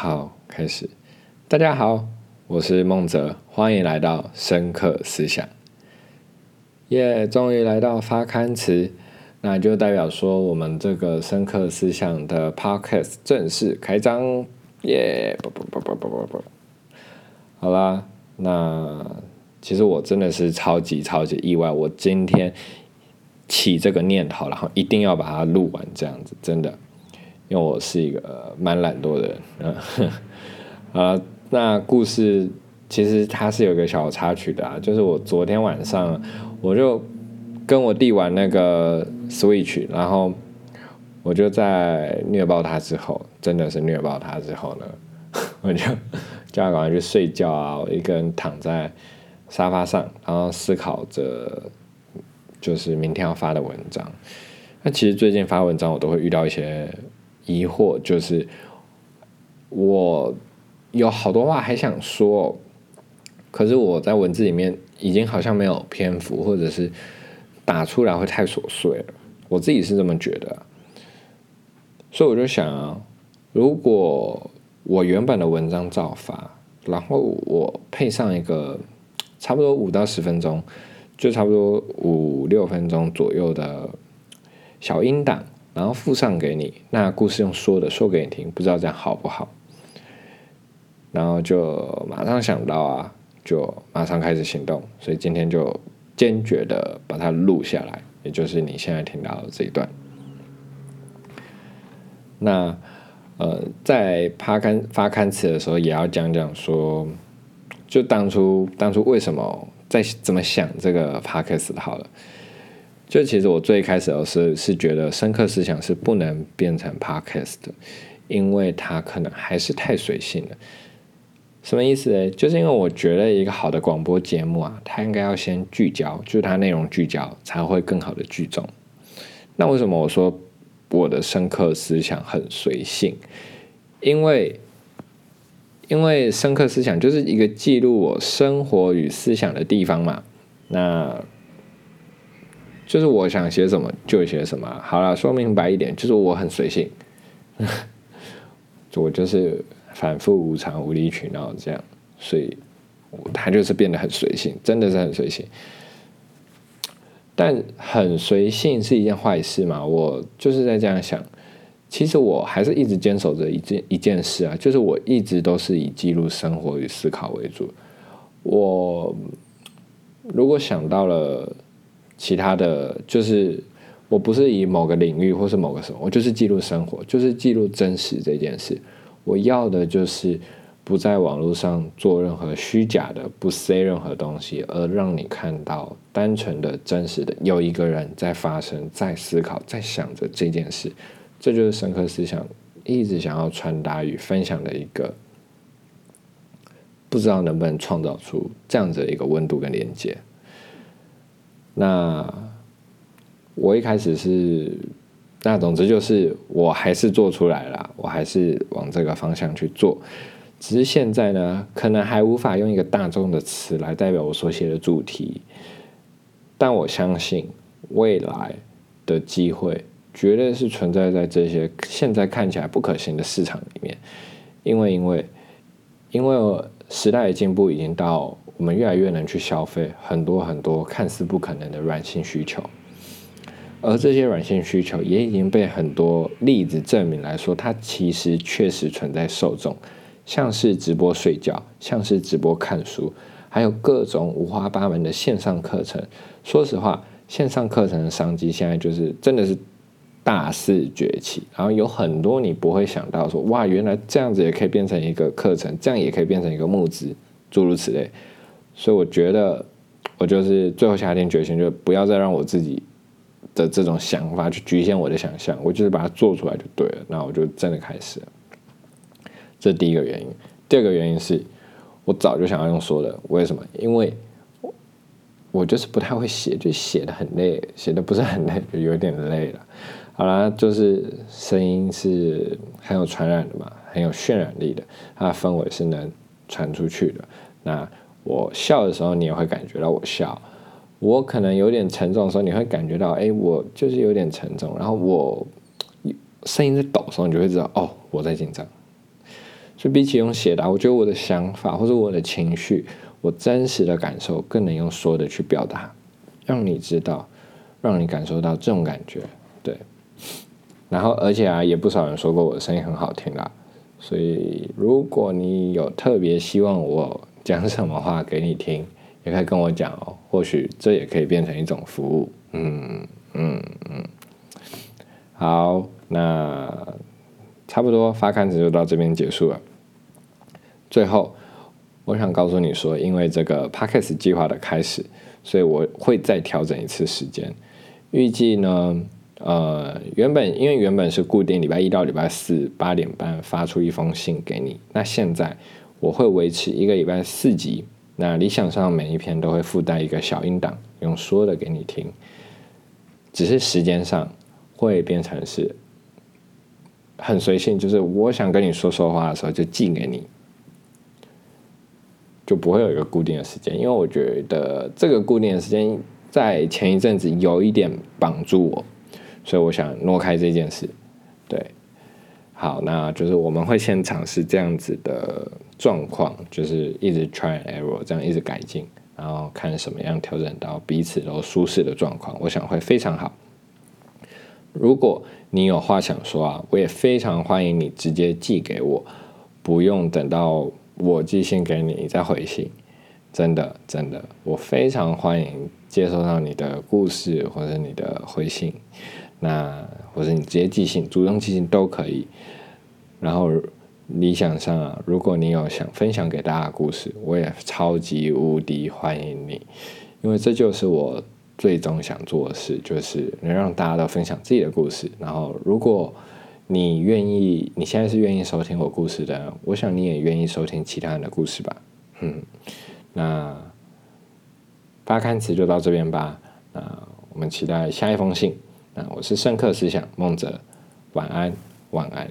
好，开始。大家好，我是孟泽，欢迎来到深刻思想。耶，终于来到发刊词，那就代表说我们这个深刻思想的 podcast 正式开张。耶，不不不不不不。好啦，那其实我真的是超级超级意外，我今天起这个念头，然后一定要把它录完，这样子真的，因为我是一个蛮懒惰的人，嗯，啊，那故事其实它是有个小插曲的啊，就是我昨天晚上我就跟我弟玩那个 Switch，然后我就在虐爆他之后，真的是虐爆他之后呢，我就。叫他赶快去睡觉啊！我一个人躺在沙发上，然后思考着，就是明天要发的文章。那其实最近发文章，我都会遇到一些疑惑，就是我有好多话还想说，可是我在文字里面已经好像没有篇幅，或者是打出来会太琐碎了。我自己是这么觉得，所以我就想啊，如果。我原本的文章照发，然后我配上一个差不多五到十分钟，就差不多五六分钟左右的小音档，然后附上给你。那故事用说的说给你听，不知道这样好不好？然后就马上想到啊，就马上开始行动。所以今天就坚决的把它录下来，也就是你现在听到的这一段。那。呃，在发刊发刊词的时候，也要讲讲说，就当初当初为什么在怎么想这个 podcast 好了。就其实我最开始的是是觉得深刻思想是不能变成 podcast 的，因为它可能还是太随性了。什么意思呢？就是因为我觉得一个好的广播节目啊，它应该要先聚焦，就是它内容聚焦才会更好的聚众。那为什么我说？我的深刻思想很随性，因为因为深刻思想就是一个记录我生活与思想的地方嘛。那就是我想写什么就写什么。好了，说明白一点，就是我很随性，我就是反复无常、无理取闹这样，所以他就是变得很随性，真的是很随性。但很随性是一件坏事嘛？我就是在这样想。其实我还是一直坚守着一件一件事啊，就是我一直都是以记录生活与思考为主。我如果想到了其他的，就是我不是以某个领域或是某个什么，我就是记录生活，就是记录真实这件事。我要的就是。不在网络上做任何虚假的，不塞任何东西，而让你看到单纯的真实的，有一个人在发生，在思考，在想着这件事，这就是深刻思想一直想要传达与分享的一个，不知道能不能创造出这样子的一个温度跟连接。那我一开始是，那总之就是我还是做出来了，我还是往这个方向去做。只是现在呢，可能还无法用一个大众的词来代表我所写的主题，但我相信未来的机会绝对是存在在这些现在看起来不可行的市场里面，因为因为因为时代的进步已经到我们越来越能去消费很多很多看似不可能的软性需求，而这些软性需求也已经被很多例子证明来说，它其实确实存在受众。像是直播睡觉，像是直播看书，还有各种五花八门的线上课程。说实话，线上课程的商机现在就是真的是大势崛起。然后有很多你不会想到说，哇，原来这样子也可以变成一个课程，这样也可以变成一个募资，诸如此类。所以我觉得，我就是最后下定决心，就不要再让我自己的这种想法去局限我的想象，我就是把它做出来就对了。那我就真的开始了。这第一个原因，第二个原因是我早就想要用说的，为什么？因为我我就是不太会写，就写的很累，写的不是很累，就有点累了。好啦，就是声音是很有传染的嘛，很有渲染力的，它的氛围是能传出去的。那我笑的时候，你也会感觉到我笑；我可能有点沉重的时候，你会感觉到，哎，我就是有点沉重。然后我声音在抖的时候，你就会知道，哦，我在紧张。所以比起用写的，我觉得我的想法或者我的情绪，我真实的感受，更能用说的去表达，让你知道，让你感受到这种感觉。对。然后，而且啊，也不少人说过我的声音很好听啦。所以，如果你有特别希望我讲什么话给你听，也可以跟我讲哦。或许这也可以变成一种服务。嗯嗯嗯。好，那差不多发刊子就到这边结束了。最后，我想告诉你说，因为这个 p a c k e s 计划的开始，所以我会再调整一次时间。预计呢？呃，原本因为原本是固定礼拜一到礼拜四八点半发出一封信给你，那现在我会维持一个礼拜四集，那理想上每一篇都会附带一个小音档，用说的给你听，只是时间上会变成是很随性，就是我想跟你说说话的时候就寄给你，就不会有一个固定的时间，因为我觉得这个固定的时间在前一阵子有一点绑住我。所以我想挪开这件事，对，好，那就是我们会先尝试这样子的状况，就是一直 try and error，这样一直改进，然后看什么样调整到彼此都舒适的状况，我想会非常好。如果你有话想说啊，我也非常欢迎你直接寄给我，不用等到我寄信给你再回信，真的真的，我非常欢迎接收到你的故事或者你的回信。那或者你直接寄信，主动寄信都可以。然后理想上啊，如果你有想分享给大家的故事，我也超级无敌欢迎你，因为这就是我最终想做的事，就是能让大家都分享自己的故事。然后如果你愿意，你现在是愿意收听我故事的，我想你也愿意收听其他人的故事吧。嗯，那发刊词就到这边吧。那我们期待下一封信。我是深刻思想，梦泽，晚安，晚安。